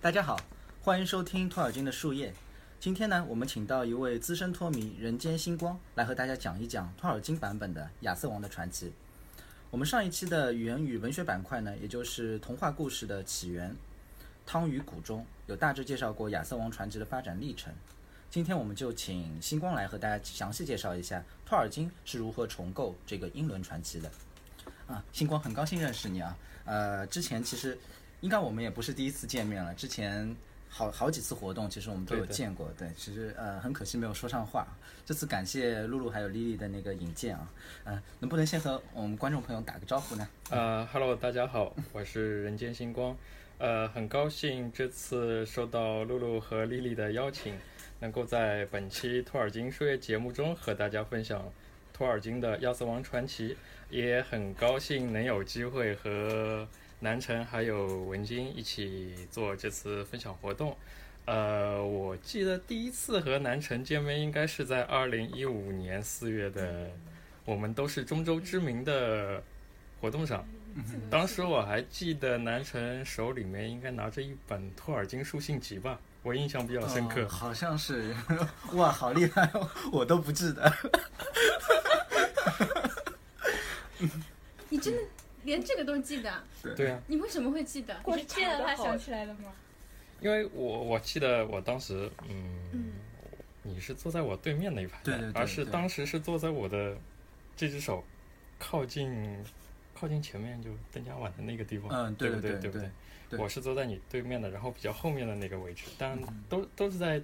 大家好，欢迎收听托尔金的树叶。今天呢，我们请到一位资深托迷人间星光来和大家讲一讲托尔金版本的《亚瑟王的传奇》。我们上一期的语言与文学板块呢，也就是童话故事的起源，汤与谷中有大致介绍过亚瑟王传奇的发展历程。今天我们就请星光来和大家详细介绍一下托尔金是如何重构这个英伦传奇的。啊，星光，很高兴认识你啊。呃，之前其实应该我们也不是第一次见面了，之前好好几次活动，其实我们都有见过。对，其实呃很可惜没有说上话。这次感谢露露还有丽丽的那个引荐啊，呃，能不能先和我们观众朋友打个招呼呢？呃哈喽，大家好，我是人间星光，呃，很高兴这次受到露露和丽丽的邀请，能够在本期托尔金书业节目中和大家分享托尔金的《亚瑟王传奇》，也很高兴能有机会和南城还有文晶一起做这次分享活动。呃，我记得第一次和南城见面应该是在二零一五年四月的，我们都是中州知名的活动上。当时我还记得南城手里面应该拿着一本托尔金书信集吧，我印象比较深刻。哦好像是，哇，好厉害哦，我都不记得。你真的连这个都记得？对啊，你为什么会记得？你是见了他想起来的吗？因为我我记得我当时，嗯，嗯。你是坐在我对面那一排的，对对对而是当时是坐在我的这只手靠近靠近前面就邓家碗的那个地方，嗯，对对对？不对不对，对我是坐在你对面的，然后比较后面的那个位置，但嗯。都都是在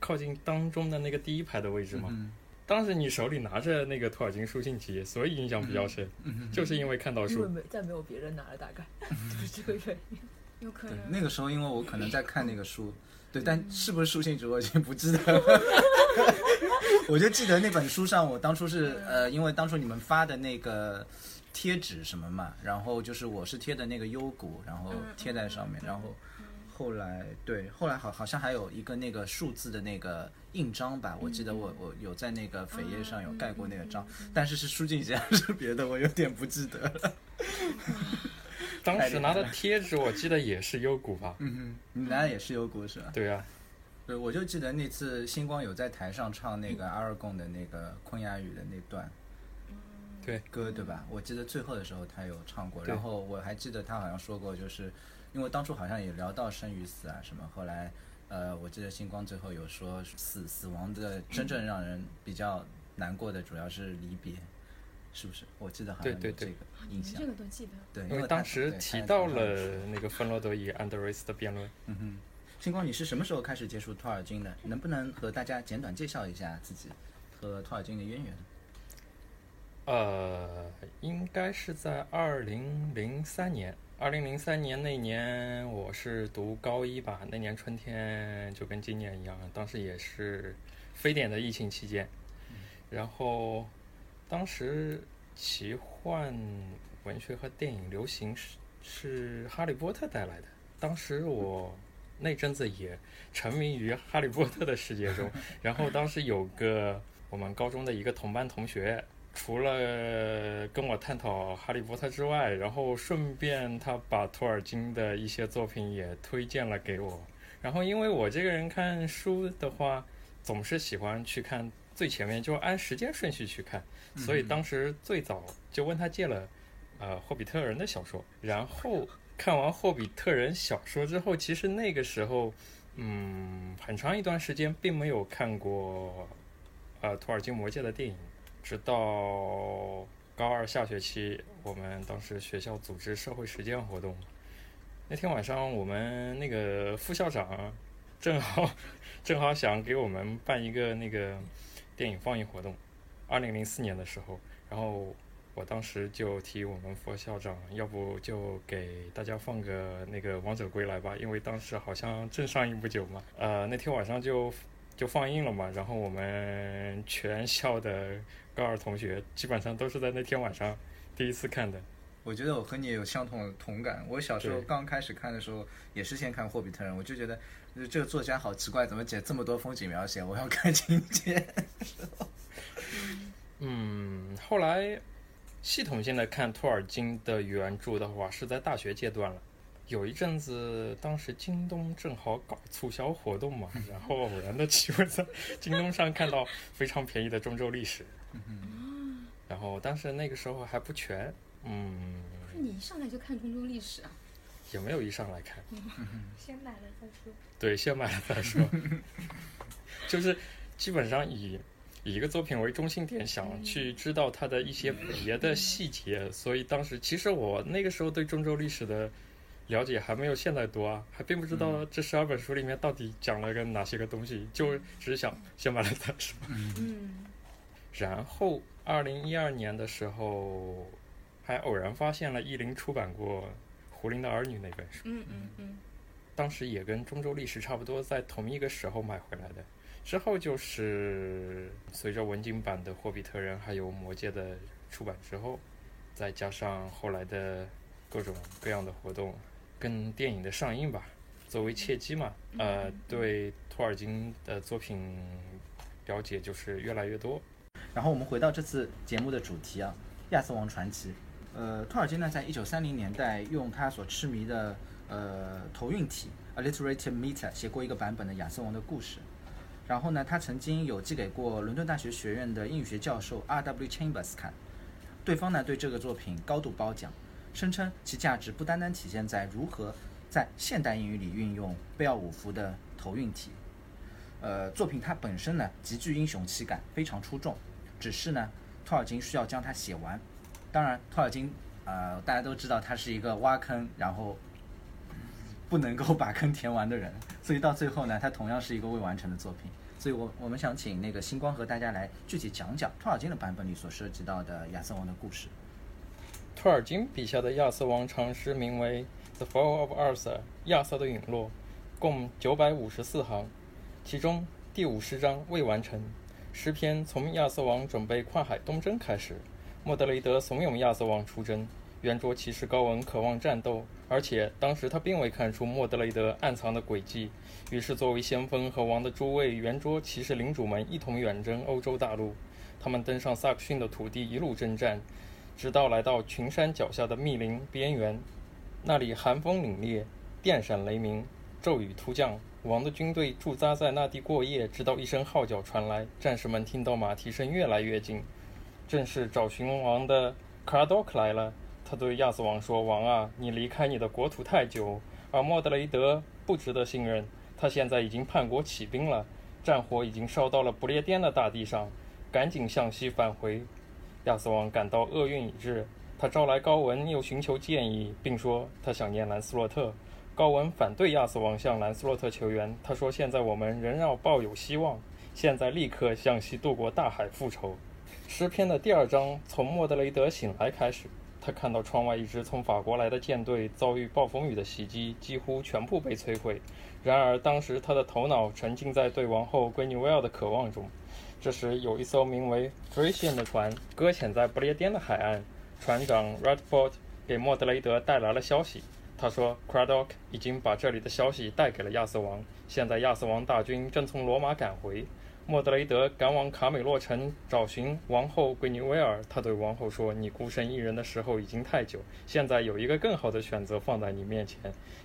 靠近当中的那个第一排的位置嘛。嗯当时你手里拿着那个托尔金书信集，所以印象比较深，嗯，就是因为看到因为书。没再没有别人拿了，大概 就是这个原因。有可能。那个时候，因为我可能在看那个书，对，但是不是书信纸我已经不记得了。我就记得那本书上，我当初是呃，因为当初你们发的那个贴纸什么嘛，然后就是我是贴的那个幽谷，然后贴在上面，然后后来对，后来好好像还有一个那个数字的那个印章吧，我记得我我有在那个扉页上有盖过那个章，但是是书信集还是别的，我有点不记得了。当时拿的贴纸，我记得也是优谷吧？嗯哼，你拿的也是优谷是吧？对啊，对，我就记得那次星光有在台上唱那个阿尔贡的那个昆雅语的那段对歌，对吧？我记得最后的时候他有唱过，然后我还记得他好像说过，就是因为当初好像也聊到生与死啊什么，后来呃，我记得星光最后有说死死亡的真正让人比较难过的主要是离别，是不是？我记得好像有这个印象这，个都记得。对，因为当时提到了那个芬罗德与安德瑞斯的辩论。嗯哼，星光，你是什么时候开始接触托尔金的？能不能和大家简短介绍一下自己和托尔金的渊源？呃，应该是在二零零三年。二零零三年那年，我是读高一吧。那年春天就跟今年一样，当时也是非典的疫情期间。然后，当时奇幻文学和电影流行是是哈利波特带来的。当时我那阵子也沉迷于哈利波特的世界中。然后当时有个我们高中的一个同班同学，除了跟我探讨《哈利波特》之外，然后顺便他把托尔金的一些作品也推荐了给我。然后因为我这个人看书的话，总是喜欢去看最前面，就按时间顺序去看，所以当时最早就问他借了呃《霍比特人》的小说，然后看完《霍比特人》小说之后，其实那个时候，嗯，很长一段时间并没有看过呃托尔金魔戒的电影。直到高二下学期，我们当时学校组织社会实践活动，那天晚上我们那个副校长正好正好想给我们办一个那个电影放映活动，二零零四年的时候，然后我当时就提我们副校长，要不就给大家放个那个《王者归来》吧，因为当时好像正上映不久嘛，呃，那天晚上就就放映了嘛，然后我们全校的高二同学基本上都是在那天晚上第一次看的。我觉得我和你有相同的同感。我小时候刚开始看的时候，也是先看《霍比特人》，我就觉得呃这个作家好奇怪，怎么写这么多风景描写？我要看情节。嗯，后来系统性的看托尔金的原著的话，是在大学阶段了。有一阵子，当时京东正好搞促销活动嘛，然后偶然的机会在 京东上看到非常便宜的中州历史，然后但是那个时候还不全，嗯，不是你一上来就看中州历史啊？也没有一上来看，先买了再说。对，先买了再说，就是基本上以以一个作品为中心点，想去知道它的一些别的细节，所以当时其实我那个时候对中州历史的了解还没有现在多啊，还并不知道这十二本书里面到底讲了个哪些个东西，就只是想先买了再说。嗯然后二零一二年的时候，还偶然发现了译林出版过《胡林的儿女》那本书。嗯嗯嗯，当时也跟中州历史差不多，在同一个时候买回来的。之后就是随着文景版的《霍比特人》还有《魔戒》的出版之后，再加上后来的各种各样的活动，跟电影的上映吧，作为契机嘛，呃，对托尔金的作品了解就是越来越多。然后我们回到这次节目的主题啊，《亚瑟王传奇》。呃，托尔金呢，在一九三零年代用他所痴迷的呃头韵体 （alliterated meter） 写过一个版本的亚瑟王的故事。然后呢，他曾经有寄给过伦敦大学学院的英语学教授 R.W. Chambers 看，对方呢对这个作品高度褒奖，声称其价值不单单体现在如何在现代英语里运用贝奥武夫的头韵体，呃，作品它本身呢极具英雄气概，非常出众。只是呢，托尔金需要将它写完。当然，托尔金呃，大家都知道他是一个挖坑，然后不能够把坑填完的人，所以到最后呢，他同样是一个未完成的作品。所以我我们想请那个星光和大家来具体讲讲托尔金的版本里所涉及到的亚瑟王的故事。托尔金笔下的亚瑟王长诗名为《The Fall of Arthur》，亚瑟的陨落，共九百五十四行，其中第五十章未完成。诗篇从亚瑟王准备跨海东征开始，莫德雷德怂恿亚瑟王出征。圆桌骑士高文渴望战斗，而且当时他并未看出莫德雷德暗藏的诡计。于是，作为先锋和王的诸位圆桌骑士领主们一同远征欧洲大陆。他们登上萨克逊的土地，一路征战，直到来到群山脚下的密林边缘。那里寒风凛冽，电闪雷鸣，骤雨突降。王的军队驻扎在那地过夜，直到一声号角传来，战士们听到马蹄声越来越近，正是找寻王的卡尔多克来了。他对亚瑟王说：“王啊，你离开你的国土太久，而莫德雷德不值得信任。他现在已经叛国起兵了，战火已经烧到了不列颠的大地上，赶紧向西返回。”亚瑟王感到厄运已至，他招来高文，又寻求建议，并说他想念兰斯洛特。高文反对亚瑟王向兰斯洛特求援，他说：“现在我们仍要抱有希望，现在立刻向西渡过大海复仇。”诗篇的第二章从莫德雷德醒来开始。他看到窗外一支从法国来的舰队遭遇暴风雨的袭击，几乎全部被摧毁。然而，当时他的头脑沉浸在对王后圭尼维尔的渴望中。这时，有一艘名为 Frisian 的船搁浅在不列颠的海岸。船长 Radford 给莫德雷德带来了消息。他说，Cradock 已经把这里的消息带给了亚瑟王。现在，亚瑟王大军正从罗马赶回。莫德雷德赶往卡美洛城找寻王后桂尼维尔。他对王后说：“你孤身一人的时候已经太久，现在有一个更好的选择放在你面前，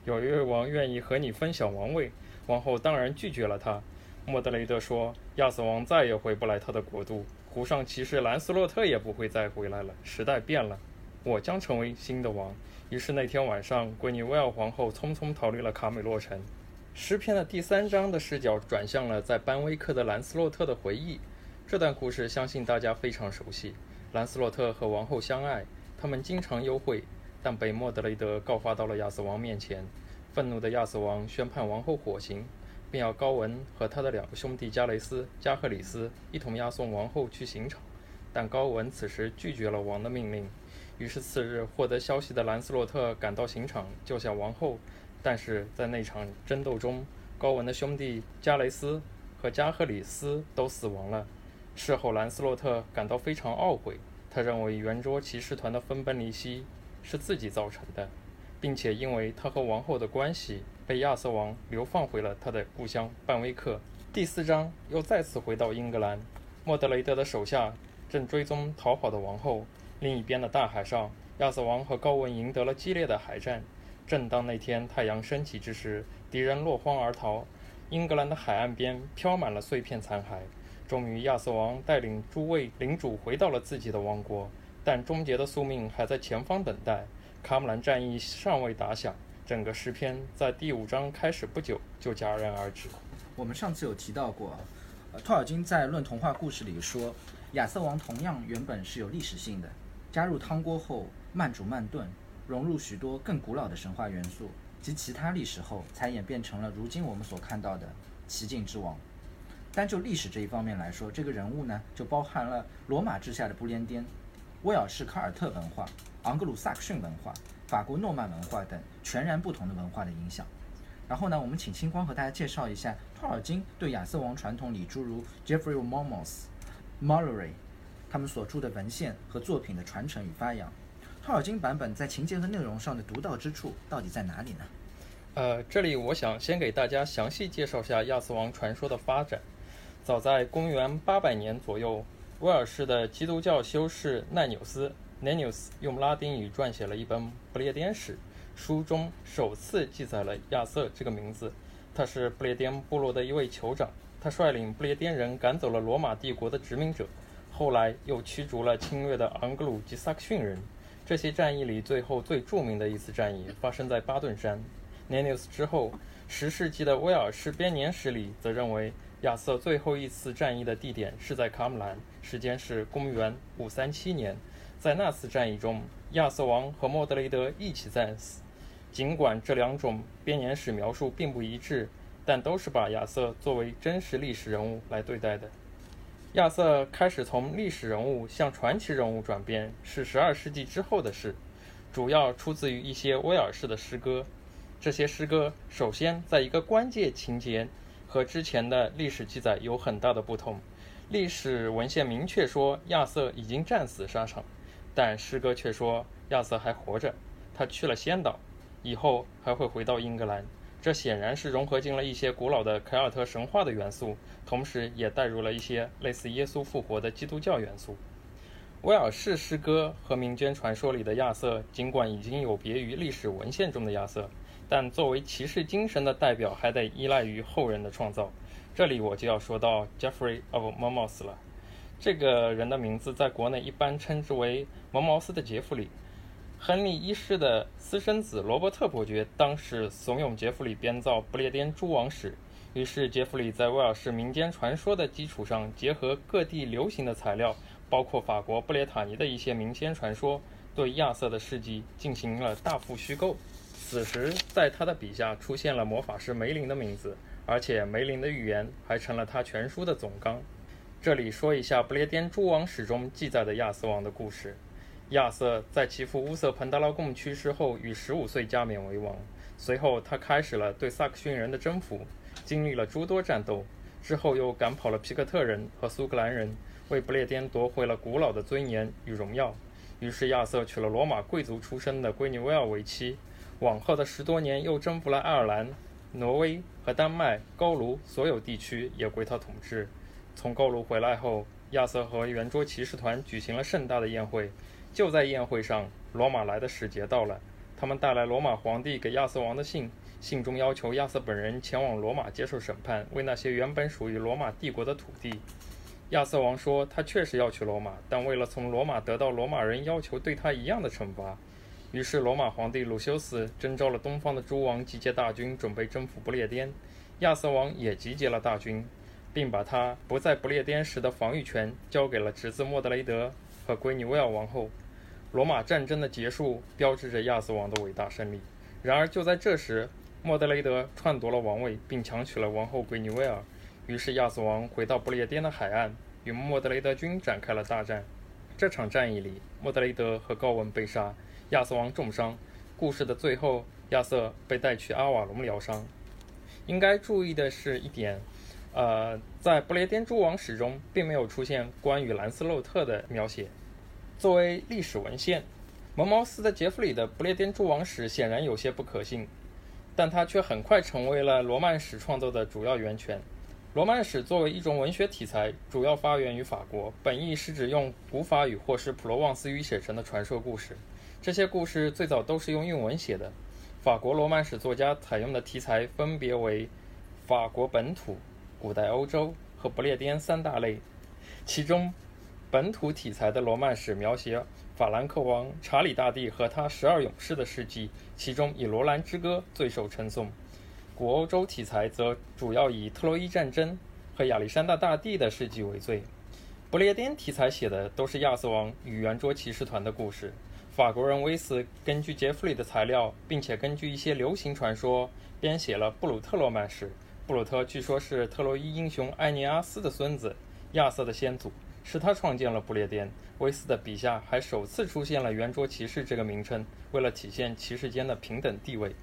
有一位王愿意和你分享王位。”王后当然拒绝了他。莫德雷德说：“亚瑟王再也回不来他的国度，湖上骑士兰斯洛特也不会再回来了。时代变了，我将成为新的王。”于是那天晚上，闺女威尔皇后匆匆逃离了卡美洛城。诗篇的第三章的视角转向了在班威克的兰斯洛特的回忆。这段故事相信大家非常熟悉。兰斯洛特和王后相爱，他们经常幽会，但被莫德雷德告发到了亚瑟王面前。愤怒的亚瑟王宣判王后火刑，并要高文和他的两个兄弟加雷斯、加赫里斯一同押送王后去刑场。但高文此时拒绝了王的命令。于是次日，获得消息的兰斯洛特赶到刑场救下王后。但是在那场争斗中，高文的兄弟加雷斯和加赫里斯都死亡了。事后，兰斯洛特感到非常懊悔，他认为圆桌骑士团的分崩离析是自己造成的，并且因为他和王后的关系，被亚瑟王流放回了他的故乡半威克。第四章又再次回到英格兰，莫德雷德的手下正追踪逃跑的王后。另一边的大海上，亚瑟王和高文赢得了激烈的海战。正当那天太阳升起之时，敌人落荒而逃，英格兰的海岸边飘满了碎片残骸。终于，亚瑟王带领诸位领主回到了自己的王国，但终结的宿命还在前方等待。卡姆兰战役尚未打响，整个诗篇在第五章开始不久就戛然而止。我们上次有提到过，呃，托尔金在《论童话故事》里说，亚瑟王同样原本是有历史性的，加入汤锅后慢煮慢炖，融入许多更古老的神话元素及其他历史后，才演变成了如今我们所看到的奇境之王。单就历史这一方面来说，这个人物呢，就包含了罗马之下的不列颠、威尔士卡尔特文化、昂格鲁萨克逊文化、法国诺曼文化等全然不同的文化的影响。然后呢，我们请星光和大家介绍一下托尔金对亚瑟王传统里诸如 Jeffrey Momus、Malory 他们所著的文献和作品的传承与发扬。托尔金版本在情节和内容上的独到之处到底在哪里呢？呃，这里我想先给大家详细介绍下亚瑟王传说的发展。早在公元800年左右，威尔士的基督教修士奈纽斯 （Nennius） 用拉丁语撰写了一本《不列颠史》，书中首次记载了亚瑟这个名字。他是不列颠部落的一位酋长，他率领不列颠人赶走了罗马帝国的殖民者，后来又驱逐了侵略的昂格鲁及萨克逊人。这些战役里，最后最著名的一次战役发生在巴顿山。Nennius 之后，十世纪的威尔士编年史里则认为。亚瑟最后一次战役的地点是在卡姆兰，时间是公元537年。在那次战役中，亚瑟王和莫德雷德一起战死。尽管这两种编年史描述并不一致，但都是把亚瑟作为真实历史人物来对待的。亚瑟开始从历史人物向传奇人物转变是12世纪之后的事，主要出自于一些威尔士的诗歌。这些诗歌首先在一个关键情节。和之前的历史记载有很大的不同。历史文献明确说亚瑟已经战死沙场，但诗歌却说亚瑟还活着，他去了仙岛，以后还会回到英格兰。这显然是融合进了一些古老的凯尔特神话的元素，同时也带入了一些类似耶稣复活的基督教元素。威尔士诗歌和民间传说里的亚瑟，尽管已经有别于历史文献中的亚瑟。但作为骑士精神的代表，还得依赖于后人的创造。这里我就要说到 Jeffrey of Monmouth 了。这个人的名字在国内一般称之为蒙茅斯的杰弗里。亨利一世的私生子罗伯特伯爵当时怂恿杰弗里编造《不列颠诸王史》，于是杰弗里在威尔士民间传说的基础上，结合各地流行的材料，包括法国布列塔尼的一些民间传说，对亚瑟的事迹进行了大幅虚构。此时，在他的笔下出现了魔法师梅林的名字，而且梅林的预言还成了他全书的总纲。这里说一下《不列颠诸王史》中记载的亚瑟王的故事。亚瑟在其父乌瑟彭达拉贡去世后，于十五岁加冕为王。随后，他开始了对萨克逊人的征服，经历了诸多战斗，之后又赶跑了皮克特人和苏格兰人，为不列颠夺回了古老的尊严与荣耀。于是，亚瑟娶了罗马贵族出身的闺女威尔为妻。往后的十多年，又征服了爱尔兰、挪威和丹麦，高卢所有地区也归他统治。从高卢回来后，亚瑟和圆桌骑士团举行了盛大的宴会。就在宴会上，罗马来的使节到了，他们带来罗马皇帝给亚瑟王的信，信中要求亚瑟本人前往罗马接受审判，为那些原本属于罗马帝国的土地。亚瑟王说，他确实要去罗马，但为了从罗马得到罗马人要求对他一样的惩罚。于是，罗马皇帝鲁修斯征召了东方的诸王，集结大军，准备征服不列颠。亚瑟王也集结了大军，并把他不在不列颠时的防御权交给了侄子莫德雷德和闺女威尔王后。罗马战争的结束，标志着亚瑟王的伟大胜利。然而，就在这时，莫德雷德篡夺了王位，并强娶了王后闺女威尔。于是，亚瑟王回到不列颠的海岸，与莫德雷德军展开了大战。这场战役里，莫德雷德和高文被杀。亚瑟王重伤，故事的最后，亚瑟被带去阿瓦隆疗伤。应该注意的是一点，呃，在不列颠诸王史中，并没有出现关于兰斯洛特的描写。作为历史文献，蒙茅斯的杰弗里的不列颠诸王史显然有些不可信，但它却很快成为了罗曼史创作的主要源泉。罗曼史作为一种文学题材，主要发源于法国，本意是指用古法语或是普罗旺斯语写成的传说故事。这些故事最早都是用韵文写的。法国罗曼史作家采用的题材分别为法国本土、古代欧洲和不列颠三大类。其中，本土题材的罗曼史描写法兰克王查理大帝和他十二勇士的事迹，其中以《罗兰之歌》最受称颂。古欧洲题材则主要以特洛伊战争和亚历山大大帝的事迹为最。不列颠题材写的都是亚瑟王与圆桌骑士团的故事。法国人威斯根据杰弗里的材料，并且根据一些流行传说，编写了布鲁特罗曼史。布鲁特据说是特洛伊英雄埃尼阿斯的孙子，亚瑟的先祖，是他创建了不列颠。威斯的笔下还首次出现了圆桌骑士这个名称，为了体现骑士间的平等地位。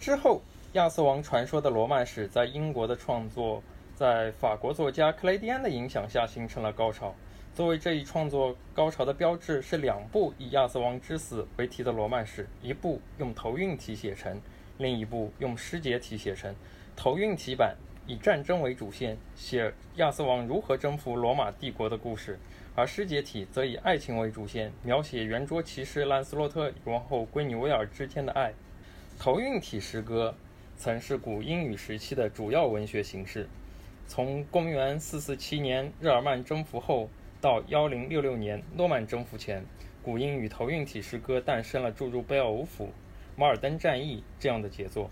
之后，亚瑟王传说的罗曼史在英国的创作，在法国作家克雷蒂安的影响下形成了高潮。作为这一创作高潮的标志，是两部以亚瑟王之死为题的罗曼史，一部用头韵体写成，另一部用诗节体写成。头韵体版以战争为主线，写亚瑟王如何征服罗马帝国的故事；而诗节体则以爱情为主线，描写圆桌骑士兰斯洛特与王后圭尼维尔之间的爱。头韵体诗歌曾是古英语时期的主要文学形式，从公元447年日耳曼征服后。到幺零六六年诺曼征服前，古英语头韵体诗歌诞生了注入贝奥武府、马尔登战役这样的杰作。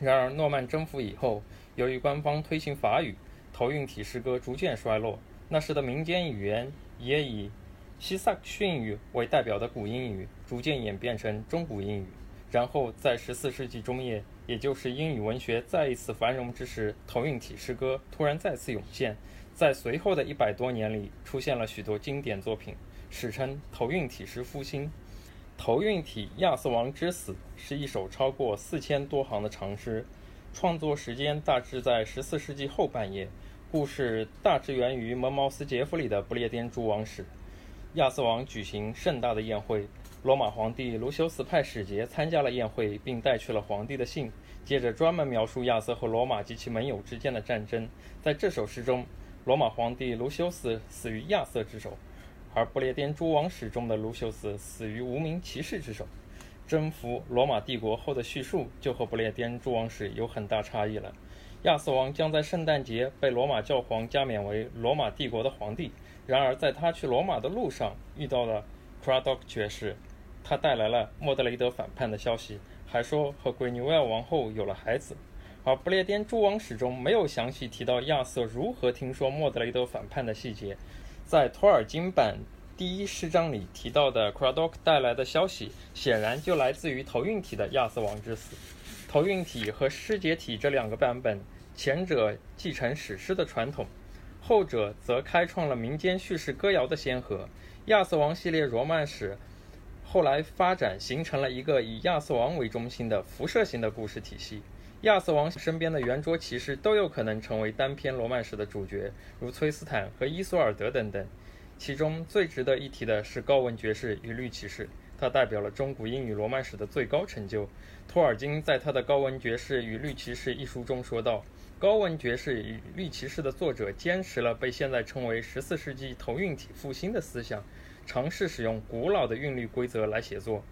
然而，诺曼征服以后，由于官方推行法语，头韵体诗歌逐渐衰落。那时的民间语言也以西萨克逊语为代表的古英语，逐渐演变成中古英语。然后，在十四世纪中叶，也就是英语文学再一次繁荣之时，头韵体诗歌突然再次涌现。在随后的一百多年里，出现了许多经典作品，史称头韵体诗复兴。头韵体《亚瑟王之死》是一首超过四千多行的长诗，创作时间大致在十四世纪后半叶。故事大致源于蒙茅斯杰弗里的不列颠诸王史。亚瑟王举行盛大的宴会，罗马皇帝卢修斯派使节参加了宴会，并带去了皇帝的信，接着专门描述亚瑟和罗马及其盟友之间的战争。在这首诗中。罗马皇帝卢修斯死于亚瑟之手，而不列颠诸王史中的卢修斯死于无名骑士之手。征服罗马帝国后的叙述就和不列颠诸王史有很大差异了。亚瑟王将在圣诞节被罗马教皇加冕为罗马帝国的皇帝，然而在他去罗马的路上遇到了 Cradock 爵士，他带来了莫德雷德反叛的消息，还说和圭尼维尔王后有了孩子。而不列颠诸王史中没有详细提到亚瑟如何听说莫德雷德反叛的细节，在托尔金版第一诗章里提到的 Cradock 带来的消息，显然就来自于头运体的亚瑟王之死。头运体和诗节体这两个版本，前者继承史诗的传统，后者则开创了民间叙事歌谣的先河。亚瑟王系列罗曼史后来发展形成了一个以亚瑟王为中心的辐射型的故事体系。亚瑟王身边的圆桌骑士都有可能成为单篇罗曼史的主角，如崔斯坦和伊索尔德等等。其中最值得一提的是高文爵士与绿骑士，他代表了中古英语罗曼史的最高成就。托尔金在他的《高文爵士与绿骑士》一书中说道：“高文爵士与绿骑士的作者坚持了被现在称为十四世纪头韵体复兴的思想，尝试使用古老的韵律规则来写作。”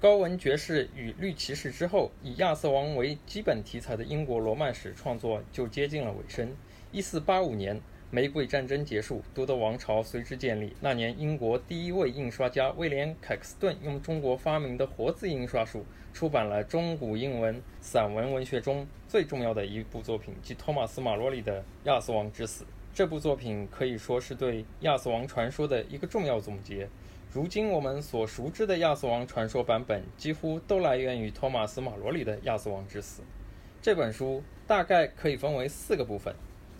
高文爵士与绿骑士之后，以亚瑟王为基本题材的英国罗曼史创作就接近了尾声。一四八五年，玫瑰战争结束，都德王朝随之建立。那年，英国第一位印刷家威廉·凯克斯顿用中国发明的活字印刷术出版了中古英文散文文学中最重要的一部作品，即托马斯·马罗里的《亚瑟王之死》。这部作品可以说是对亚瑟王传说的一个重要总结。如今我们所熟知的亚瑟王传说版本，几乎都来源于托马斯·马罗里的《亚瑟王之死》。这本书大概可以分为四个部分：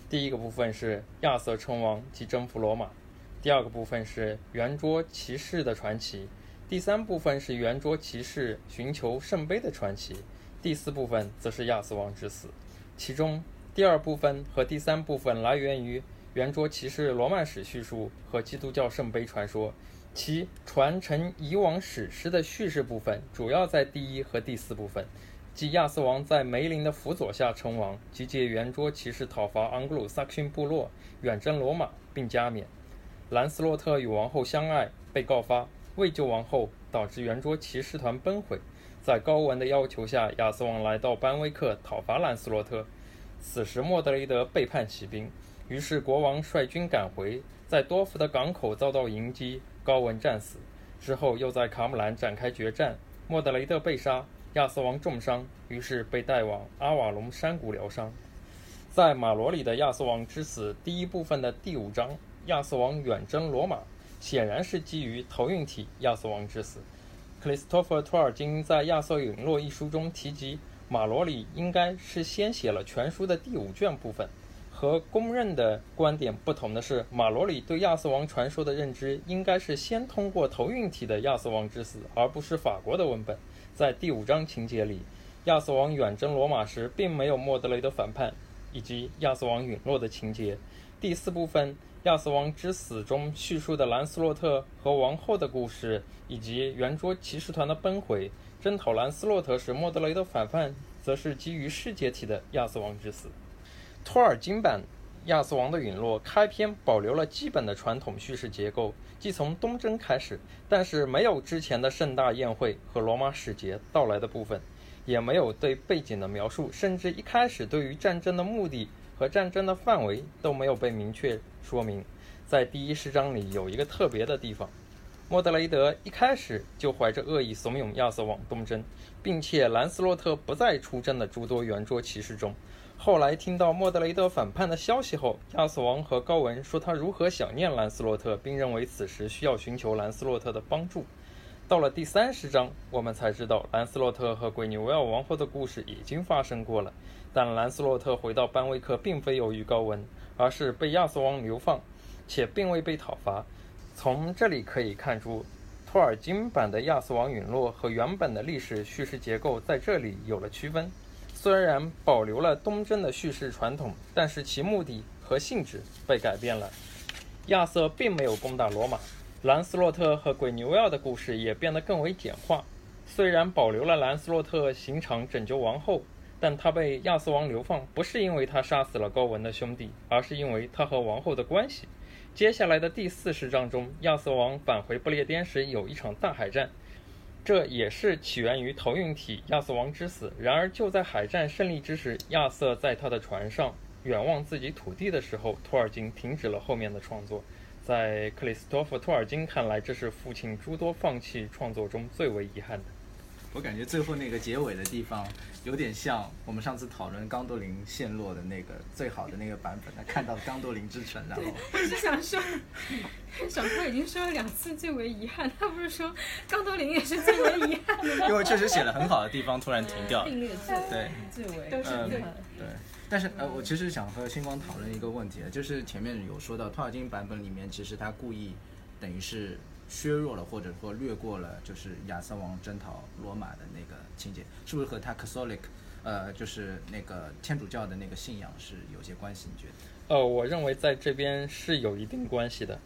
第一个部分是亚瑟称王及征服罗马；第二个部分是圆桌骑士的传奇；第三部分是圆桌骑士寻求圣杯的传奇；第四部分则是亚瑟王之死。其中，第二部分和第三部分来源于圆桌骑士罗曼史叙述和基督教圣杯传说。其传承以往史诗的叙事部分，主要在第一和第四部分，即亚瑟王在梅林的辅佐下称王，集结圆桌骑士讨伐昂格鲁萨克逊部落，远征罗马并加冕。兰斯洛特与王后相爱，被告发为救王后导致圆桌骑士团崩毁。在高文的要求下，亚瑟王来到班威克讨伐兰斯洛特。此时，莫德雷德背叛骑兵，于是国王率军赶回，在多福的港口遭到迎击，高文战死。之后又在卡姆兰展开决战，莫德雷德被杀，亚瑟王重伤，于是被带往阿瓦隆山谷疗伤。在马罗里的亚瑟王之死第一部分的第五章，亚瑟王远征罗马，显然是基于投运体亚瑟王之死。克里斯托弗·托尔金在《亚瑟陨落》一书中提及，马罗里应该是先写了全书的第五卷部分。和公认的观点不同的是，马罗里对亚瑟王传说的认知应该是先通过投运体的亚瑟王之死，而不是法国的文本。在第五章情节里，亚瑟王远征罗马时并没有莫德雷的反叛以及亚瑟王陨落的情节。第四部分《亚瑟王之死》中叙述的兰斯洛特和王后的故事，以及圆桌骑士团的崩毁、征讨兰斯洛特时莫德雷的反叛，则是基于世界体的亚瑟王之死。托尔金版《亚瑟王的陨落》开篇保留了基本的传统叙事结构，即从东征开始，但是没有之前的盛大宴会和罗马使节到来的部分，也没有对背景的描述，甚至一开始对于战争的目的和战争的范围都没有被明确说明。在第一诗章里有一个特别的地方，莫德雷德一开始就怀着恶意怂恿亚瑟王东征，并且兰斯洛特不在出征的诸多圆桌骑士中。后来听到莫德雷德反叛的消息后，亚瑟王和高文说他如何想念兰斯洛特，并认为此时需要寻求兰斯洛特的帮助。到了第三十章，我们才知道兰斯洛特和鬼尼维尔王后的故事已经发生过了。但兰斯洛特回到班威克并非由于高文，而是被亚瑟王流放，且并未被讨伐。从这里可以看出，托尔金版的亚瑟王陨落和原本的历史叙事结构在这里有了区分。虽然保留了东征的叙事传统，但是其目的和性质被改变了。亚瑟并没有攻打罗马，兰斯洛特和鬼牛要的故事也变得更为简化。虽然保留了兰斯洛特刑场拯救王后，但他被亚瑟王流放不是因为他杀死了高文的兄弟，而是因为他和王后的关系。接下来的第四十章中，亚瑟王返回不列颠时有一场大海战。这也是起源于投影体亚瑟王之死。然而，就在海战胜利之时，亚瑟在他的船上远望自己土地的时候，托尔金停止了后面的创作。在克里斯托弗·托尔金看来，这是父亲诸多放弃创作中最为遗憾的。我感觉最后那个结尾的地方，有点像我们上次讨论刚多林陷落的那个最好的那个版本，他看到刚多林之城，然后我是想说，小说已经说了两次最为遗憾，他不是说刚多林也是最为遗憾的吗？因为确实写了很好的地方突然停掉了，并列最对最为都是嗯对对。但是呃，我其实想和星光讨论一个问题，就是前面有说到托尔金版本里面，其实他故意等于是削弱了或者说略过了，就是亚瑟王征讨罗马的那个情节，是不是和他 Catholic，呃，就是那个天主教的那个信仰是有些关系？你觉得？呃，我认为在这边是有一定关系的，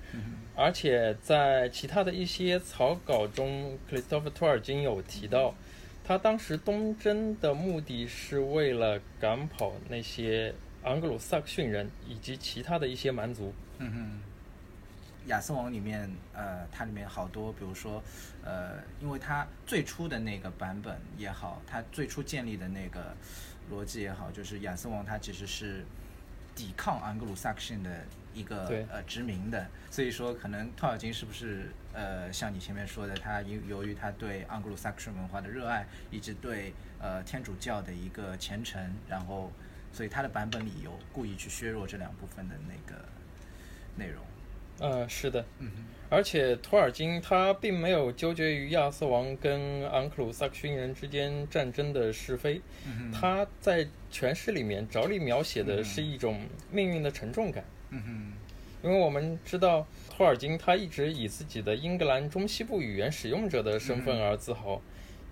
而且在其他的一些草稿中，克里斯托尔金有提到，他当时东征的目的是为了赶跑那些盎格鲁撒克逊人以及其他的一些蛮族。嗯哼，亚瑟王里面，呃，它里面好多，比如说，呃，因为它最初的那个版本也好，它最初建立的那个逻辑也好，就是亚瑟王他其实是抵抗盎格鲁撒克逊的一个呃殖民的，所以说可能托尔金是不是呃像你前面说的，他由由于他对盎格鲁撒克逊文化的热爱，以及对呃天主教的一个虔诚，然后所以他的版本里有故意去削弱这两部分的那个内容。呃，是的，嗯。而且托尔金他并没有纠结于亚瑟王跟昂格鲁萨克逊人之间战争的是非，嗯他在诠释里面着力描写的是一种命运的沉重感。嗯哼，因为我们知道托尔金他一直以自己的英格兰中西部语言使用者的身份而自豪，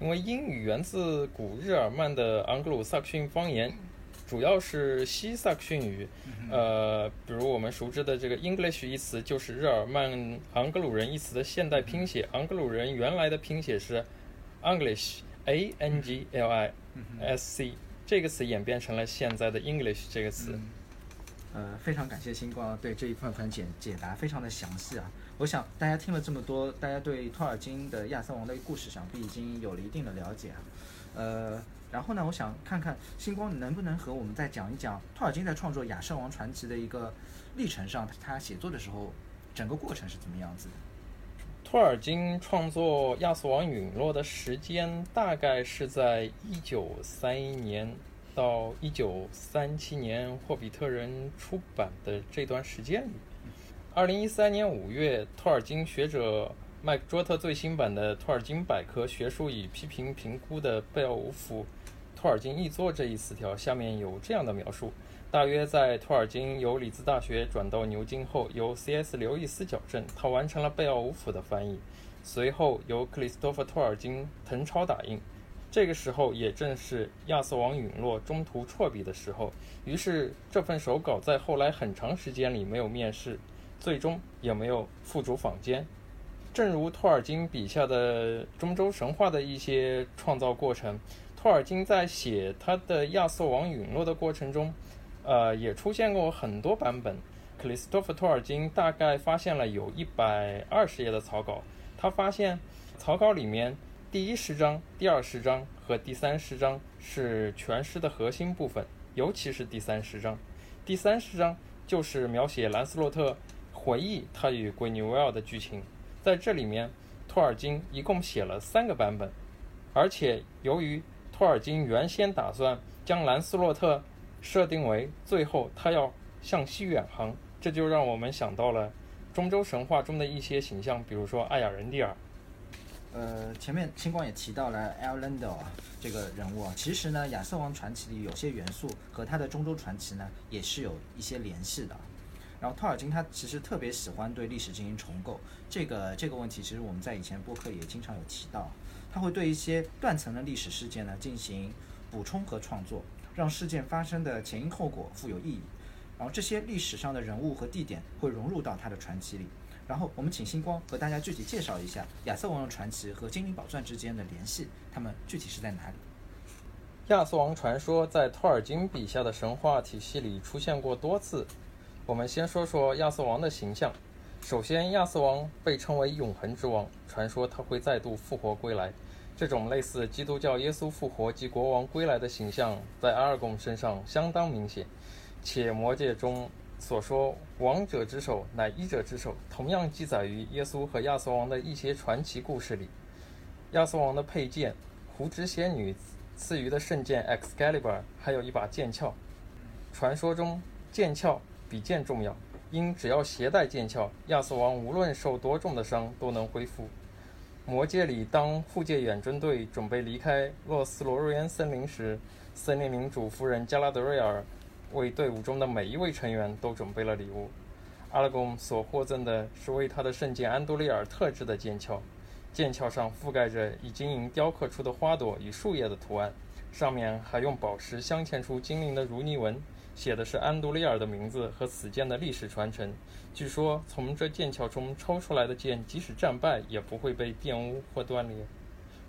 因为英语源自古日耳曼的昂格鲁萨克逊方言，主要是西萨克逊语。呃，比如我们熟知的这个 English 一词，就是日耳曼盎格鲁人一词的现代拼写。盎格鲁人原来的拼写是 English，A N G L I S C，这个词演变成了现在的 English 这个词。呃，非常感谢星光对这一部分解解答非常的详细啊。我想大家听了这么多，大家对托尔金的亚瑟王的故事想必已经有了一定的了解啊。呃，然后呢，我想看看星光能不能和我们再讲一讲托尔金在创作《亚瑟王传奇》的一个历程上，他写作的时候整个过程是怎么样子的？托尔金创作《亚瑟王陨落》的时间大概是在一九三一年。到一九三七年，霍比特人出版的这段时间里，二零一三年五月，托尔金学者麦克卓特最新版的《托尔金百科学术与批评评估》的贝奥武夫托尔金译作这一词条下面有这样的描述：大约在托尔金由里兹大学转到牛津后，由 C.S. 刘易斯矫正，他完成了贝奥武夫的翻译，随后由克里斯托弗托尔金誊抄打印。这个时候也正是亚瑟王陨落中途辍笔的时候，于是这份手稿在后来很长时间里没有面世，最终也没有付诸坊间。正如托尔金笔下的中州神话的一些创造过程，托尔金在写他的亚瑟王陨落的过程中，呃，也出现过很多版本。克里斯托弗·托尔金大概发现了有一百二十页的草稿，他发现草稿里面。第一诗章、第二十章和第三十章是全诗的核心部分，尤其是第三十章。第三十章就是描写兰斯洛特回忆他与圭尼维尔的剧情。在这里面，托尔金一共写了三个版本，而且由于托尔金原先打算将兰斯洛特设定为最后他要向西远航，这就让我们想到了中州神话中的一些形象，比如说艾雅人蒂尔。呃，前面星光也提到了 El Lando 这个人物啊，其实呢，亚瑟王传奇里有些元素和他的中州传奇呢也是有一些联系的。然后托尔金他其实特别喜欢对历史进行重构，这个这个问题其实我们在以前播客也经常有提到，他会对一些断层的历史事件呢进行补充和创作，让事件发生的前因后果富有意义，然后这些历史上的人物和地点会融入到他的传奇里。然后我们请星光和大家具体介绍一下亚瑟王的传奇和精灵宝钻之间的联系，他们具体是在哪里？亚瑟王传说在托尔金笔下的神话体系里出现过多次。我们先说说亚瑟王的形象。首先，亚瑟王被称为永恒之王，传说他会再度复活归来。这种类似基督教耶稣复活及国王归来的形象，在阿尔贡身上相当明显，且魔界中。所说“王者之手乃医者之手”，同样记载于耶稣和亚瑟王的一些传奇故事里。亚瑟王的佩剑——胡之仙女赐予的圣剑 Excalibur，还有一把剑鞘。传说中，剑鞘比剑重要，因只要携带剑鞘，亚瑟王无论受多重的伤都能恢复。魔界里，当护戒远征队准备离开洛斯罗瑞安森林时，森林领主夫人加拉德瑞尔。为队伍中的每一位成员都准备了礼物。阿拉贡所获赠的是为他的圣剑安多利尔特制的剑鞘，剑鞘上覆盖着以金银雕刻出的花朵与树叶的图案，上面还用宝石镶嵌出精灵的如泥纹，写的是安多利尔的名字和此剑的历史传承。据说，从这剑鞘中抽出来的剑，即使战败也不会被玷污或断裂。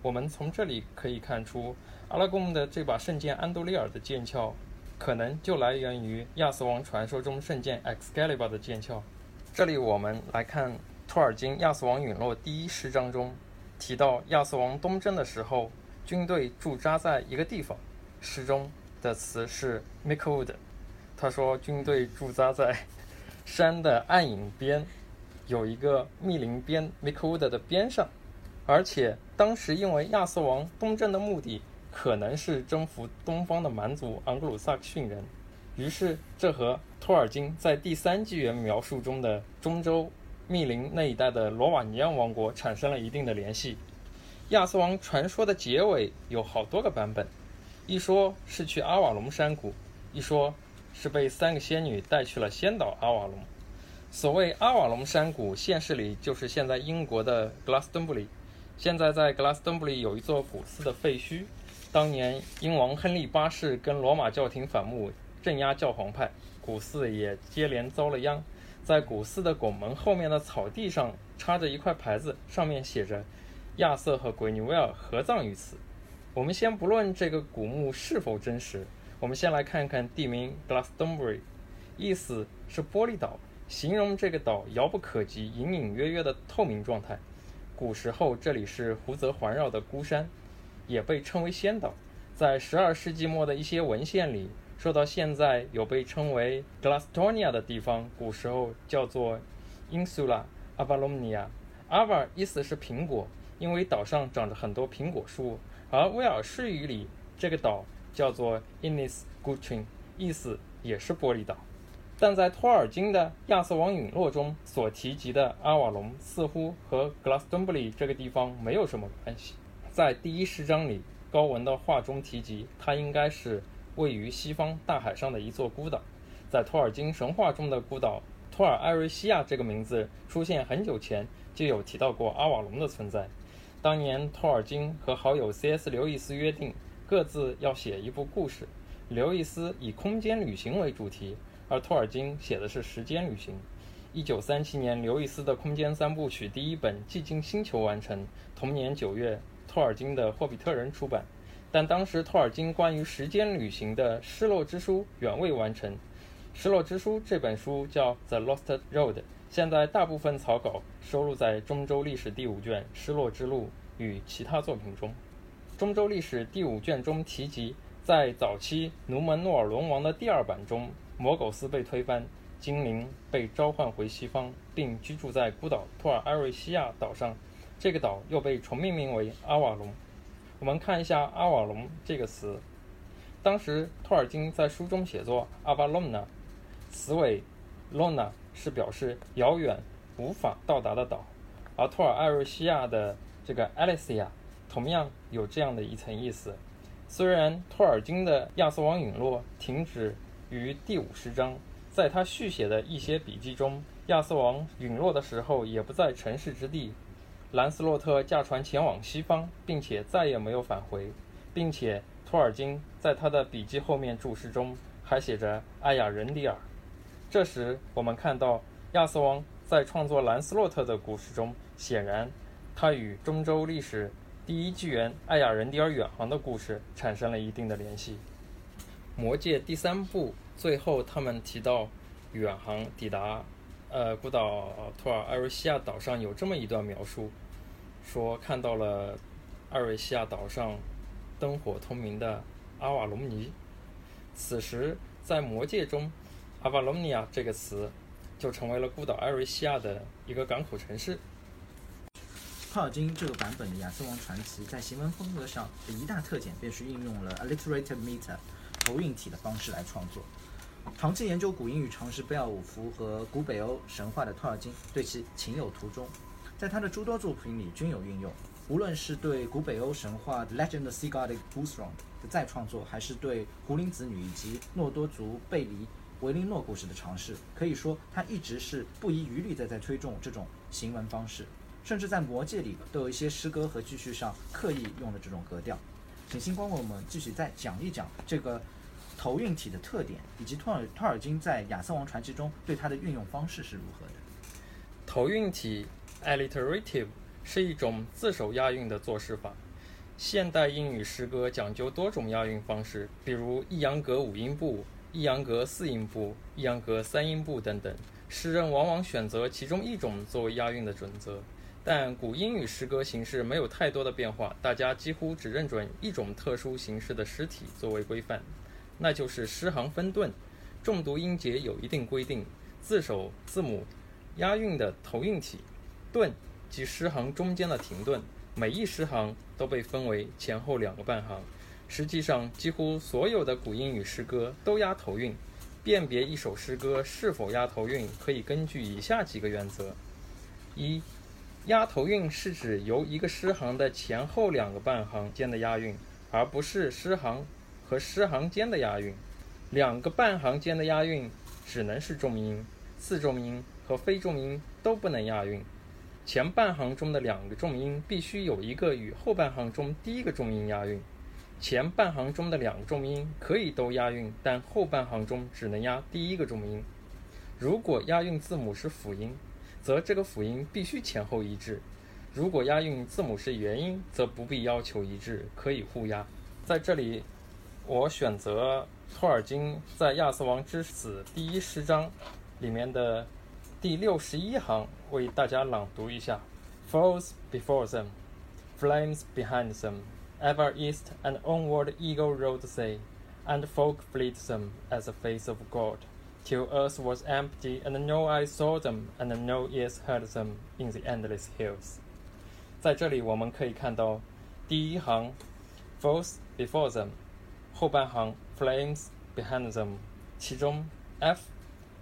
我们从这里可以看出，阿拉贡的这把圣剑安多利尔的剑鞘。可能就来源于亚瑟王传说中圣剑 Excalibur 的剑鞘。这里我们来看托尔金《亚瑟王陨落》第一诗章中提到，亚瑟王东征的时候，军队驻扎在一个地方。诗中的词是 Mickwood，他说军队驻扎在山的暗影边，有一个密林边 Mickwood 的边上，而且当时因为亚瑟王东征的目的。可能是征服东方的蛮族昂格鲁萨克逊人，于是这和托尔金在第三纪元描述中的中州密林那一带的罗瓦尼亚王国产生了一定的联系。亚瑟王传说的结尾有好多个版本，一说是去阿瓦隆山谷，一说是被三个仙女带去了仙岛阿瓦隆。所谓阿瓦隆山谷，现实里就是现在英国的格拉斯登布里。现在在格拉斯登布里有一座古寺的废墟。当年英王亨利八世跟罗马教廷反目，镇压教皇派，古寺也接连遭了殃。在古寺的拱门后面的草地上插着一块牌子，上面写着“亚瑟和鬼尼维尔合葬于此”。我们先不论这个古墓是否真实，我们先来看看地名 Glastonbury，意思是玻璃岛，形容这个岛遥不可及、隐隐约约的透明状态。古时候这里是湖泽环绕的孤山，也被称为仙岛。在12世纪末的一些文献里，说到现在有被称为 Glastonia 的地方，古时候叫做 Insula Avalonia，Ava 意思是苹果，因为岛上长着很多苹果树。而威尔士语里这个岛叫做 Innis Gutrin，意思也是玻璃岛。但在托尔金的《亚瑟王陨落》中所提及的阿瓦隆似乎和 Glastonbury 这个地方没有什么关系。在第一诗章里，高文的话中提及它应该是位于西方大海上的一座孤岛。在托尔金神话中的孤岛托尔艾瑞西亚这个名字出现很久前就有提到过阿瓦隆的存在。当年托尔金和好友 C.S. 刘易斯约定，各自要写一部故事。刘易斯以空间旅行为主题，而托尔金写的是时间旅行。一九三七年，刘易斯的空间三部曲第一本《寂静星球》完成。同年九月，托尔金的《霍比特人》出版。但当时托尔金关于时间旅行的《失落之书》远未完成。《失落之书》这本书叫《The Lost Road》。现在大部分草稿收录在中州历史第五卷《失落之路》与其他作品中。中州历史第五卷中提及，在早期努门诺尔龙王的第二版中，摩苟斯被推翻，精灵被召唤回西方，并居住在孤岛托尔艾瑞西亚岛上。这个岛又被重命名为阿瓦隆。我们看一下“阿瓦隆”这个词。当时托尔金在书中写作“阿瓦隆纳”，词尾 “lona”。是表示遥远、无法到达的岛，而托尔艾瑞西亚的这个 Alicia 同样有这样的一层意思。虽然托尔金的《亚瑟王陨落》停止于第五十章，在他续写的一些笔记中，亚瑟王陨落的时候也不在城市之地。兰斯洛特驾船前往西方，并且再也没有返回，并且托尔金在他的笔记后面注释中还写着艾亚人迪尔。这时，我们看到亚瑟王在创作兰斯洛特的故事中，显然他与中州历史第一纪元艾雅人迪尔远航的故事产生了一定的联系。魔戒第三部最后，他们提到远航抵达呃孤岛托尔艾瑞西亚岛上有这么一段描述，说看到了艾瑞西亚岛上灯火通明的阿瓦隆尼。此时在魔戒中。阿瓦隆尼亚这个词就成为了孤岛艾瑞西亚的一个港口城市。托尔金这个版本的《亚瑟王传奇》在行文风格上的一大特点，便是运用了 alliterative meter 头韵体的方式来创作。长期研究古英语常识贝奥武夫和古北欧神话的托尔金对其情有独钟，在他的诸多作品里均有运用。无论是对古北欧神话《The Legend of Sea God Guthrum》的再创作，还是对胡林子女以及诺多族贝黎。维林诺故事的尝试，可以说他一直是不遗余力的在推动这种行文方式，甚至在《魔戒》里都有一些诗歌和句序上刻意用了这种格调。请星光为我们继续再讲一讲这个头韵体的特点，以及托尔托尔金在《亚瑟王传奇》中对它的运用方式是如何的。头韵体 （alliterative） 是一种自首押韵的作诗法。现代英语诗歌讲究多种押韵方式，比如抑扬格五音部。抑扬格四音部、抑扬格三音部等等，诗人往往选择其中一种作为押韵的准则。但古英语诗歌形式没有太多的变化，大家几乎只认准一种特殊形式的诗体作为规范，那就是诗行分顿，重读音节有一定规定，字首字母押韵的头韵体，顿即诗行中间的停顿，每一诗行都被分为前后两个半行。实际上，几乎所有的古英语诗歌都押头韵。辨别一首诗歌是否押头韵，可以根据以下几个原则：一、押头韵是指由一个诗行的前后两个半行间的押韵，而不是诗行和诗行间的押韵。两个半行间的押韵只能是重音，次重音和非重音都不能押韵。前半行中的两个重音必须有一个与后半行中第一个重音押韵。前半行中的两个重音可以都押韵，但后半行中只能押第一个重音。如果押韵字母是辅音，则这个辅音必须前后一致；如果押韵字母是元音，则不必要求一致，可以互押。在这里，我选择托尔金在《亚瑟王之死》第一诗章里面的第六十一行为大家朗读一下：“Foes before them, flames behind them, ever east and onward eagle rode they, and folk fleet them as the face of God, till earth was empty and no eye saw them and no ears heard them in the endless hills。”在这里我们可以看到第一行 “Foes before them”。后半行 flames behind them，其中 f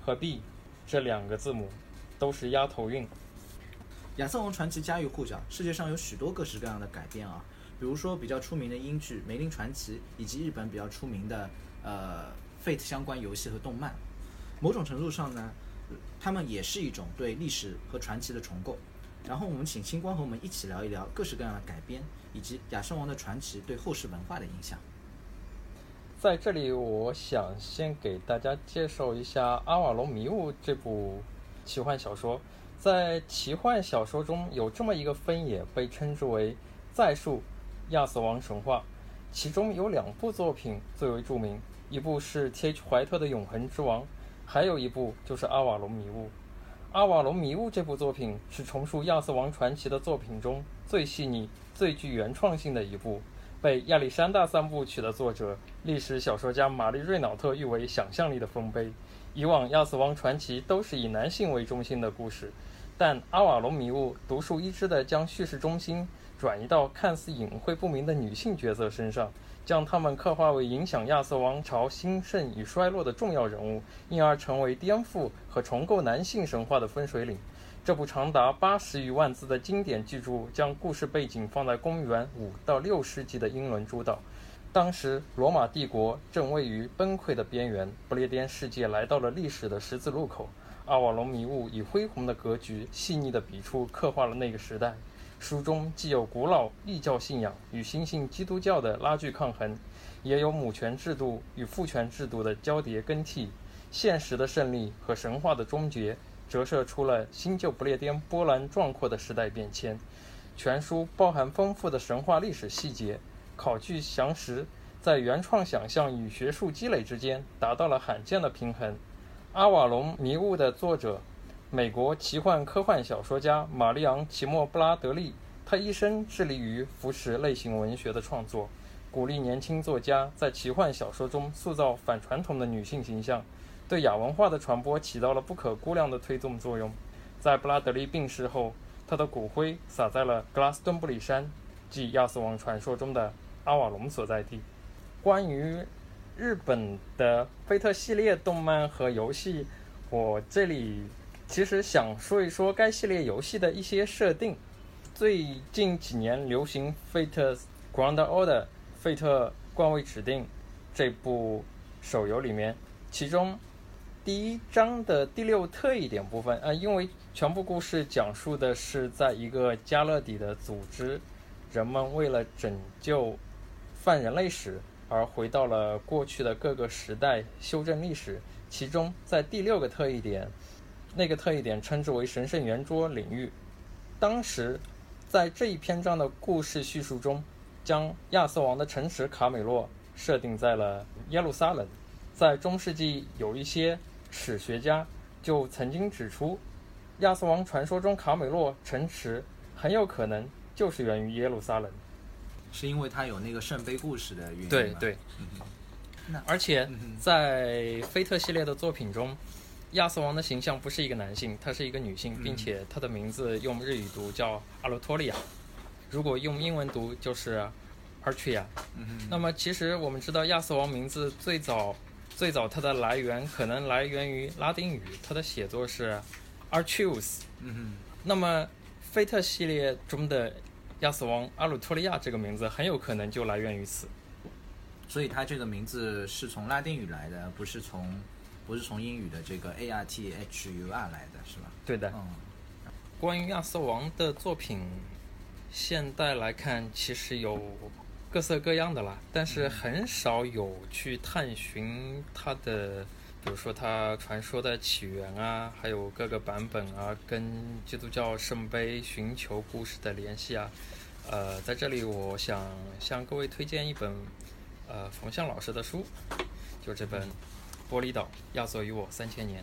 和 b 这两个字母都是押头韵。亚瑟王传奇家喻户晓，世界上有许多各式各样的改编啊，比如说比较出名的英剧《梅林传奇》，以及日本比较出名的呃 Fate 相关游戏和动漫。某种程度上呢，他们也是一种对历史和传奇的重构。然后我们请星光和我们一起聊一聊各式各样的改编，以及亚瑟王的传奇对后世文化的影响。在这里，我想先给大家介绍一下《阿瓦隆迷雾》这部奇幻小说。在奇幻小说中有这么一个分野，被称之为“再述亚瑟王神话”，其中有两部作品最为著名，一部是 T.H. 怀特的《永恒之王》，还有一部就是《阿瓦隆迷雾》。《阿瓦隆迷雾》这部作品是重塑亚瑟王传奇的作品中最细腻、最具原创性的一部。被亚历山大三部曲的作者、历史小说家玛丽·瑞瑙特誉为“想象力的丰碑”。以往亚瑟王传奇都是以男性为中心的故事，但阿瓦隆迷雾独树一帜地将叙事中心转移到看似隐晦不明的女性角色身上，将他们刻画为影响亚瑟王朝兴盛与衰落的重要人物，因而成为颠覆和重构男性神话的分水岭。这部长达八十余万字的经典巨著，将故事背景放在公元五到六世纪的英伦诸岛。当时，罗马帝国正位于崩溃的边缘，不列颠世界来到了历史的十字路口。阿瓦隆迷雾以恢宏的格局、细腻的笔触，刻画了那个时代。书中既有古老异教信仰与新兴基督教的拉锯抗衡，也有母权制度与父权制度的交叠更替，现实的胜利和神话的终结。折射出了新旧不列颠波澜壮阔的时代变迁。全书包含丰富的神话历史细节，考据详实，在原创想象与学术积累之间达到了罕见的平衡。《阿瓦隆迷雾》的作者，美国奇幻科幻小说家玛丽昂·奇莫·布拉德利，他一生致力于扶持类型文学的创作，鼓励年轻作家在奇幻小说中塑造反传统的女性形象。对亚文化的传播起到了不可估量的推动作用。在布拉德利病逝后，他的骨灰撒在了格拉斯顿布里山，即亚瑟王传说中的阿瓦隆所在地。关于日本的菲特系列动漫和游戏，我这里其实想说一说该系列游戏的一些设定。最近几年流行《Fate Grand Order》《费特冠位指定》这部手游里面，其中。第一章的第六特异点部分，呃，因为全部故事讲述的是在一个加勒底的组织，人们为了拯救泛人类史而回到了过去的各个时代修正历史。其中，在第六个特异点，那个特异点称之为神圣圆桌领域。当时，在这一篇章的故事叙述中，将亚瑟王的城池卡美洛设定在了耶路撒冷。在中世纪，有一些。史学家就曾经指出，亚瑟王传说中卡美洛城池很有可能就是源于耶路撒冷，是因为它有那个圣杯故事的原因对对。而且在菲特系列的作品中，亚瑟王的形象不是一个男性，他是一个女性，并且他的名字用日语读叫阿罗托利亚，如果用英文读就是 Archia。那么其实我们知道亚瑟王名字最早。最早它的来源可能来源于拉丁语，它的写作是 Archius。嗯。那么，菲特系列中的亚瑟王阿鲁托利亚这个名字很有可能就来源于此。所以他这个名字是从拉丁语来的，不是从不是从英语的这个 A R T H U R 来的是吧？对的。嗯。关于亚瑟王的作品，现代来看其实有。各色各样的啦，但是很少有去探寻它的，比如说它传说的起源啊，还有各个版本啊，跟基督教圣杯寻求故事的联系啊。呃，在这里我想向各位推荐一本呃冯向老师的书，就这本《玻璃岛：亚瑟与我三千年》。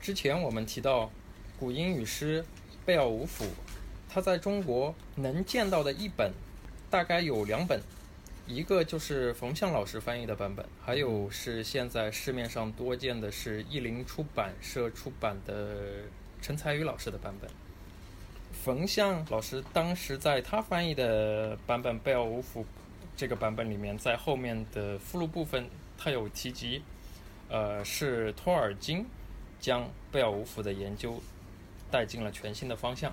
之前我们提到古英语诗贝奥武甫，他在中国能见到的一本大概有两本，一个就是冯相老师翻译的版本，还有是现在市面上多见的是译林出版社出版的陈才宇老师的版本。冯相老师当时在他翻译的版本贝奥武甫这个版本里面，在后面的附录部分，他有提及，呃，是托尔金将贝奥武甫的研究带进了全新的方向。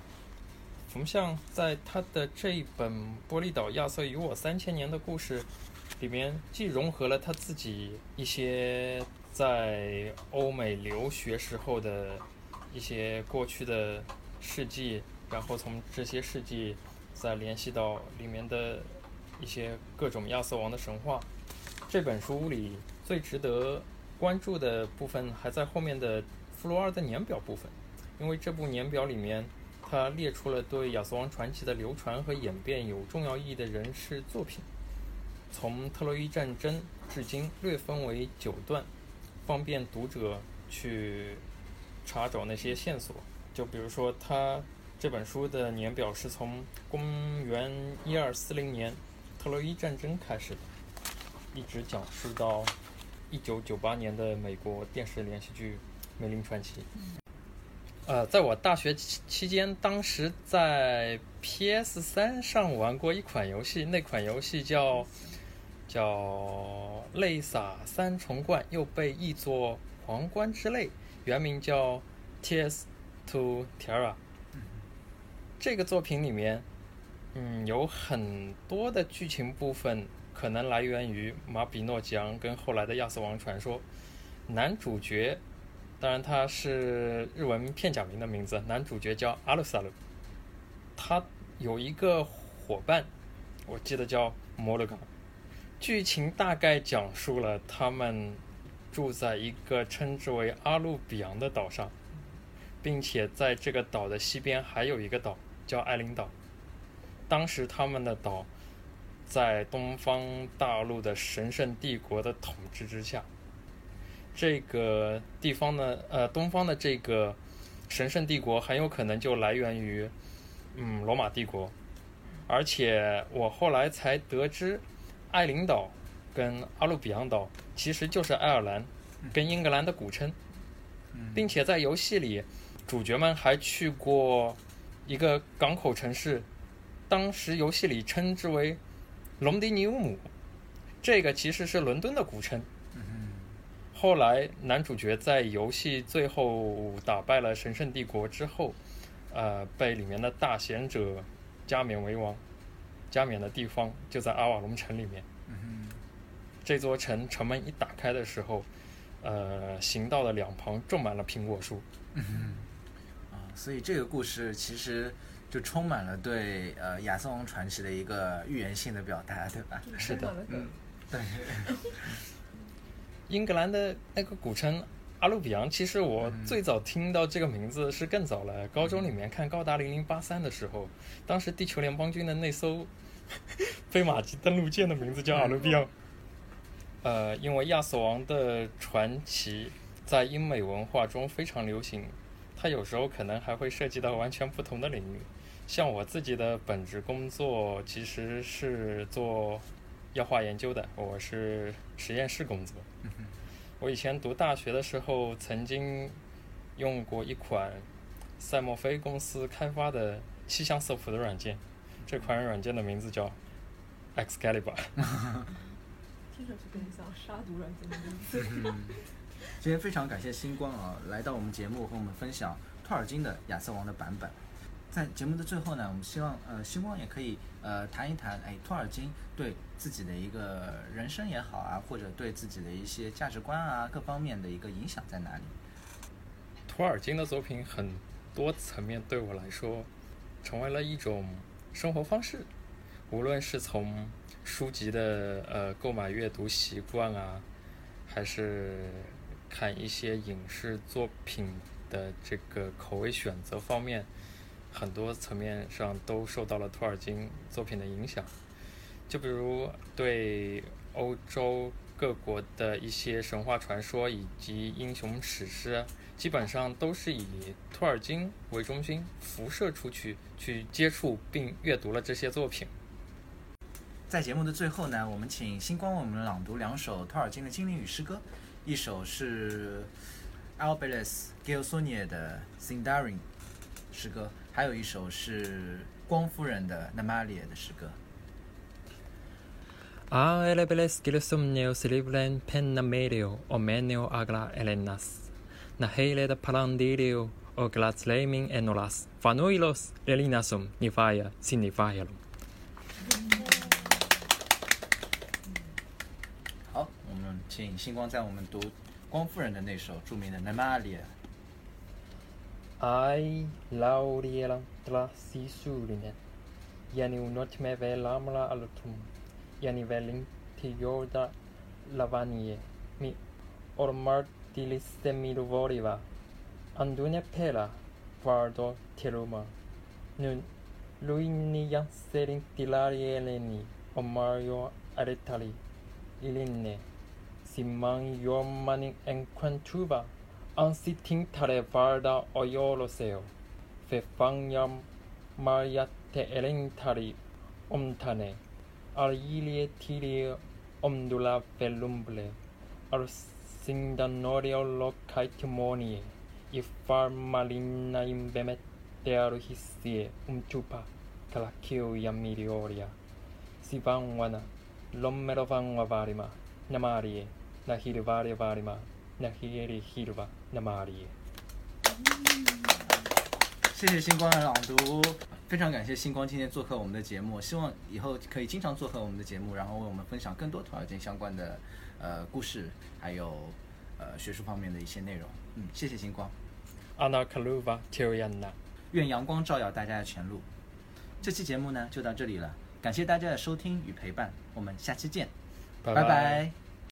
冯像在他的这一本《玻璃岛：亚瑟与我三千年的故事》里面，既融合了他自己一些在欧美留学时候的一些过去的事迹，然后从这些事迹再联系到里面的一些各种亚瑟王的神话。这本书里最值得关注的部分还在后面的附录二的年表部分，因为这部年表里面。他列出了对亚瑟王传奇的流传和演变有重要意义的人事作品，从特洛伊战争至今略分为九段，方便读者去查找那些线索。就比如说，他这本书的年表是从公元一二四零年特洛伊战争开始的，一直讲述到一九九八年的美国电视连续剧《梅林传奇》。呃，在我大学期期间，当时在 PS 三上玩过一款游戏，那款游戏叫叫《泪洒三重冠》，又被译作《皇冠之泪》，原名叫《Tears to Terra》。这个作品里面，嗯，有很多的剧情部分可能来源于马比诺吉昂跟后来的亚瑟王传说，男主角。当然，他是日文片假名的名字。男主角叫阿鲁萨鲁，他有一个伙伴，我记得叫摩洛冈。剧情大概讲述了他们住在一个称之为阿鲁比昂的岛上，并且在这个岛的西边还有一个岛叫艾琳岛。当时他们的岛在东方大陆的神圣帝国的统治之下。这个地方呢，呃，东方的这个神圣帝国很有可能就来源于，嗯，罗马帝国。而且我后来才得知，爱琳岛跟阿鲁比昂岛其实就是爱尔兰跟英格兰的古称，并且在游戏里，主角们还去过一个港口城市，当时游戏里称之为隆迪尼乌姆，这个其实是伦敦的古称。后来，男主角在游戏最后打败了神圣帝国之后，呃，被里面的大贤者加冕为王。加冕的地方就在阿瓦隆城里面。这座城城门一打开的时候，呃，行道的两旁种满了苹果树。啊，所以这个故事其实就充满了对呃亚瑟王传奇的一个预言性的表达，对吧？是的，嗯，对。英格兰的那个古称阿鲁比昂，其实我最早听到这个名字是更早了。高中里面看《高达零零八三》的时候，当时地球联邦军的那艘 飞马级登陆舰的名字叫阿鲁比昂。呃，因为亚瑟王的传奇在英美文化中非常流行，它有时候可能还会涉及到完全不同的领域。像我自己的本职工作其实是做。药化研究的，我是实验室工作。我以前读大学的时候，曾经用过一款赛默菲公司开发的气象色谱的软件，这款软件的名字叫 Excalibur。听上去更像杀毒软件的名字。今天非常感谢星光啊，来到我们节目和我们分享托尔金的亚瑟王的版本。在节目的最后呢，我们希望呃星光也可以呃谈一谈，哎，托尔金对自己的一个人生也好啊，或者对自己的一些价值观啊各方面的一个影响在哪里？托尔金的作品很多层面对我来说，成为了一种生活方式，无论是从书籍的呃购买阅读习惯啊，还是看一些影视作品的这个口味选择方面。很多层面上都受到了托尔金作品的影响，就比如对欧洲各国的一些神话传说以及英雄史诗，基本上都是以托尔金为中心，辐射出去去接触并阅读了这些作品。在节目的最后呢，我们请星光为我们朗读两首托尔金的精灵语诗歌，一首是 Alberes Gilsonier 的 Sindarin 诗歌，还有一首是光夫人的 Namalia 的诗歌。A elebeles gilsomneos libren penna medio o menio agra elenas. Na hele de parandilio o glas lemin enolas. Fanuilos elinasum nifaya signifialum. 好，我们请星光在我们读光夫人的那首著名的 Namalia。ai lauriela tlasisuline yani unotme velamla altum yani velin tiyorda lavanie. mi ormar diliste milvoriva andune pela guardo teruma nun luini yanserin dilarieleni omario aretali. Ilinne siman yomanin enquantuva ansitintaré varda 어요로세요. 페팡얌 말야테 에렌타리 옴타네. 알일리에 티리 옴둘라 벨룸블레. 알싱다노리올로 카이트모니에. 이파말리나임 베메테아르히스에 움추파. 클라키오 야미리오리아. 시방와나. 롬메로방와바리마. 나마리에. 나히르바리바리마. Namarie. 谢谢星光的朗读，非常感谢星光今天做客我们的节目，希望以后可以经常做客我们的节目，然后为我们分享更多土耳其相关的呃故事，还有呃学术方面的一些内容。嗯，谢谢星光，Ana kaluva tiriana. 愿阳光照耀大家的前路。这期节目呢就到这里了，感谢大家的收听与陪伴，我们下期见，拜拜